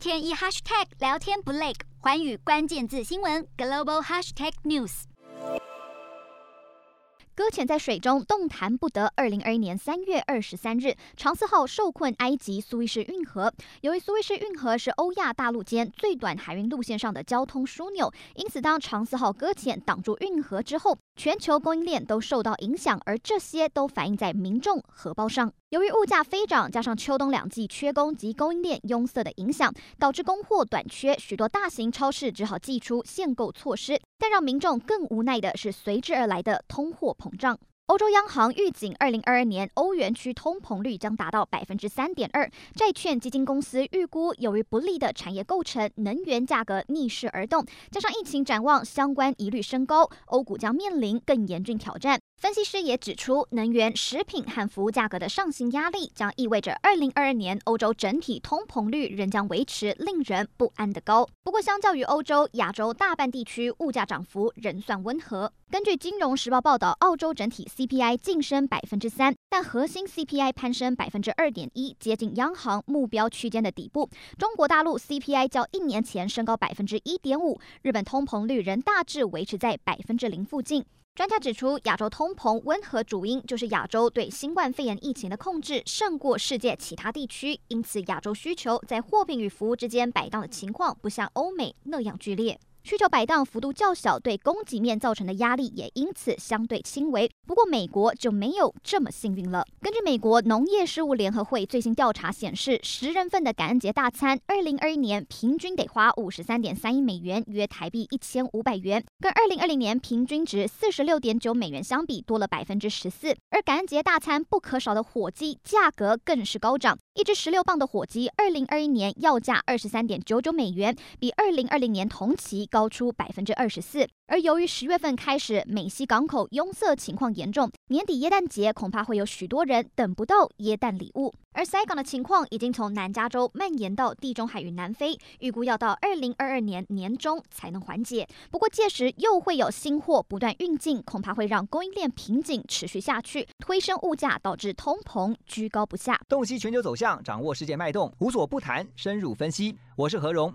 天一 hashtag 聊天不累，寰宇关键字新闻 global hashtag news。搁浅在水中，动弹不得。二零二一年三月二十三日，长赐号受困埃及苏伊士运河。由于苏伊士运河是欧亚大陆间最短海运路线上的交通枢纽，因此当长赐号搁浅挡住运河之后，全球供应链都受到影响，而这些都反映在民众荷包上。由于物价飞涨，加上秋冬两季缺工及供应链壅塞的影响，导致供货短缺，许多大型超市只好祭出限购措施。但让民众更无奈的是随之而来的通货膨胀。欧洲央行预警，二零二二年欧元区通膨率将达到百分之三点二。债券基金公司预估，由于不利的产业构成，能源价格逆势而动，加上疫情展望，相关疑虑升高，欧股将面临更严峻挑战。分析师也指出，能源、食品和服务价格的上行压力，将意味着二零二二年欧洲整体通膨率仍将维持令人不安的高。不过，相较于欧洲，亚洲大半地区物价涨幅仍算温和。根据《金融时报》报道，澳洲整体 CPI 晋升百分之三，但核心 CPI 攀升百分之二点一，接近央行目标区间的底部。中国大陆 CPI 较一年前升高百分之一点五，日本通膨率仍大致维持在百分之零附近。专家指出，亚洲通膨温和主因就是亚洲对新冠肺炎疫情的控制胜过世界其他地区，因此亚洲需求在货品与服务之间摆荡的情况不像欧美那样剧烈。需求摆荡幅度较小，对供给面造成的压力也因此相对轻微。不过，美国就没有这么幸运了。根据美国农业事务联合会最新调查显示，十人份的感恩节大餐，二零二一年平均得花五十三点三亿美元，约台币一千五百元，跟二零二零年平均值四十六点九美元相比，多了百分之十四。而感恩节大餐不可少的火鸡价格更是高涨，一只十六磅的火鸡，二零二一年要价二十三点九九美元，比二零二零年同期高出百分之二十四，而由于十月份开始美西港口拥塞情况严重，年底耶诞节恐怕会有许多人等不到耶诞礼物。而塞港的情况已经从南加州蔓延到地中海与南非，预估要到二零二二年年中才能缓解。不过届时又会有新货不断运进，恐怕会让供应链瓶颈持续下去，推升物价，导致通膨居高不下。洞悉全球走向，掌握世界脉动，无所不谈，深入分析。我是何荣。